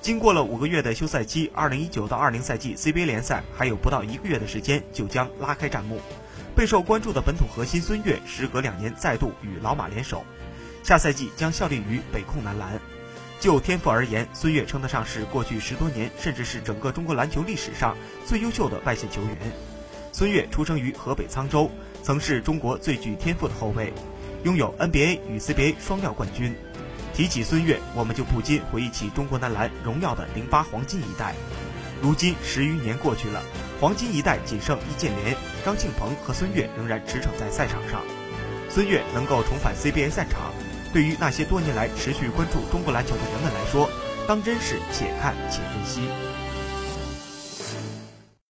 经过了五个月的休赛期，二零一九到二零赛季 CBA 联赛还有不到一个月的时间就将拉开战幕。备受关注的本土核心孙悦，时隔两年再度与老马联手，下赛季将效力于北控男篮。就天赋而言，孙悦称得上是过去十多年，甚至是整个中国篮球历史上最优秀的外线球员。孙悦出生于河北沧州，曾是中国最具天赋的后卫，拥有 NBA 与 CBA 双料冠军。提起孙悦，我们就不禁回忆起中国男篮荣耀的零八黄金一代。如今十余年过去了，黄金一代仅剩易建联、张庆鹏和孙悦仍然驰骋在赛场上。孙悦能够重返 CBA 赛场，对于那些多年来持续关注中国篮球的人们来说，当真是且看且珍惜。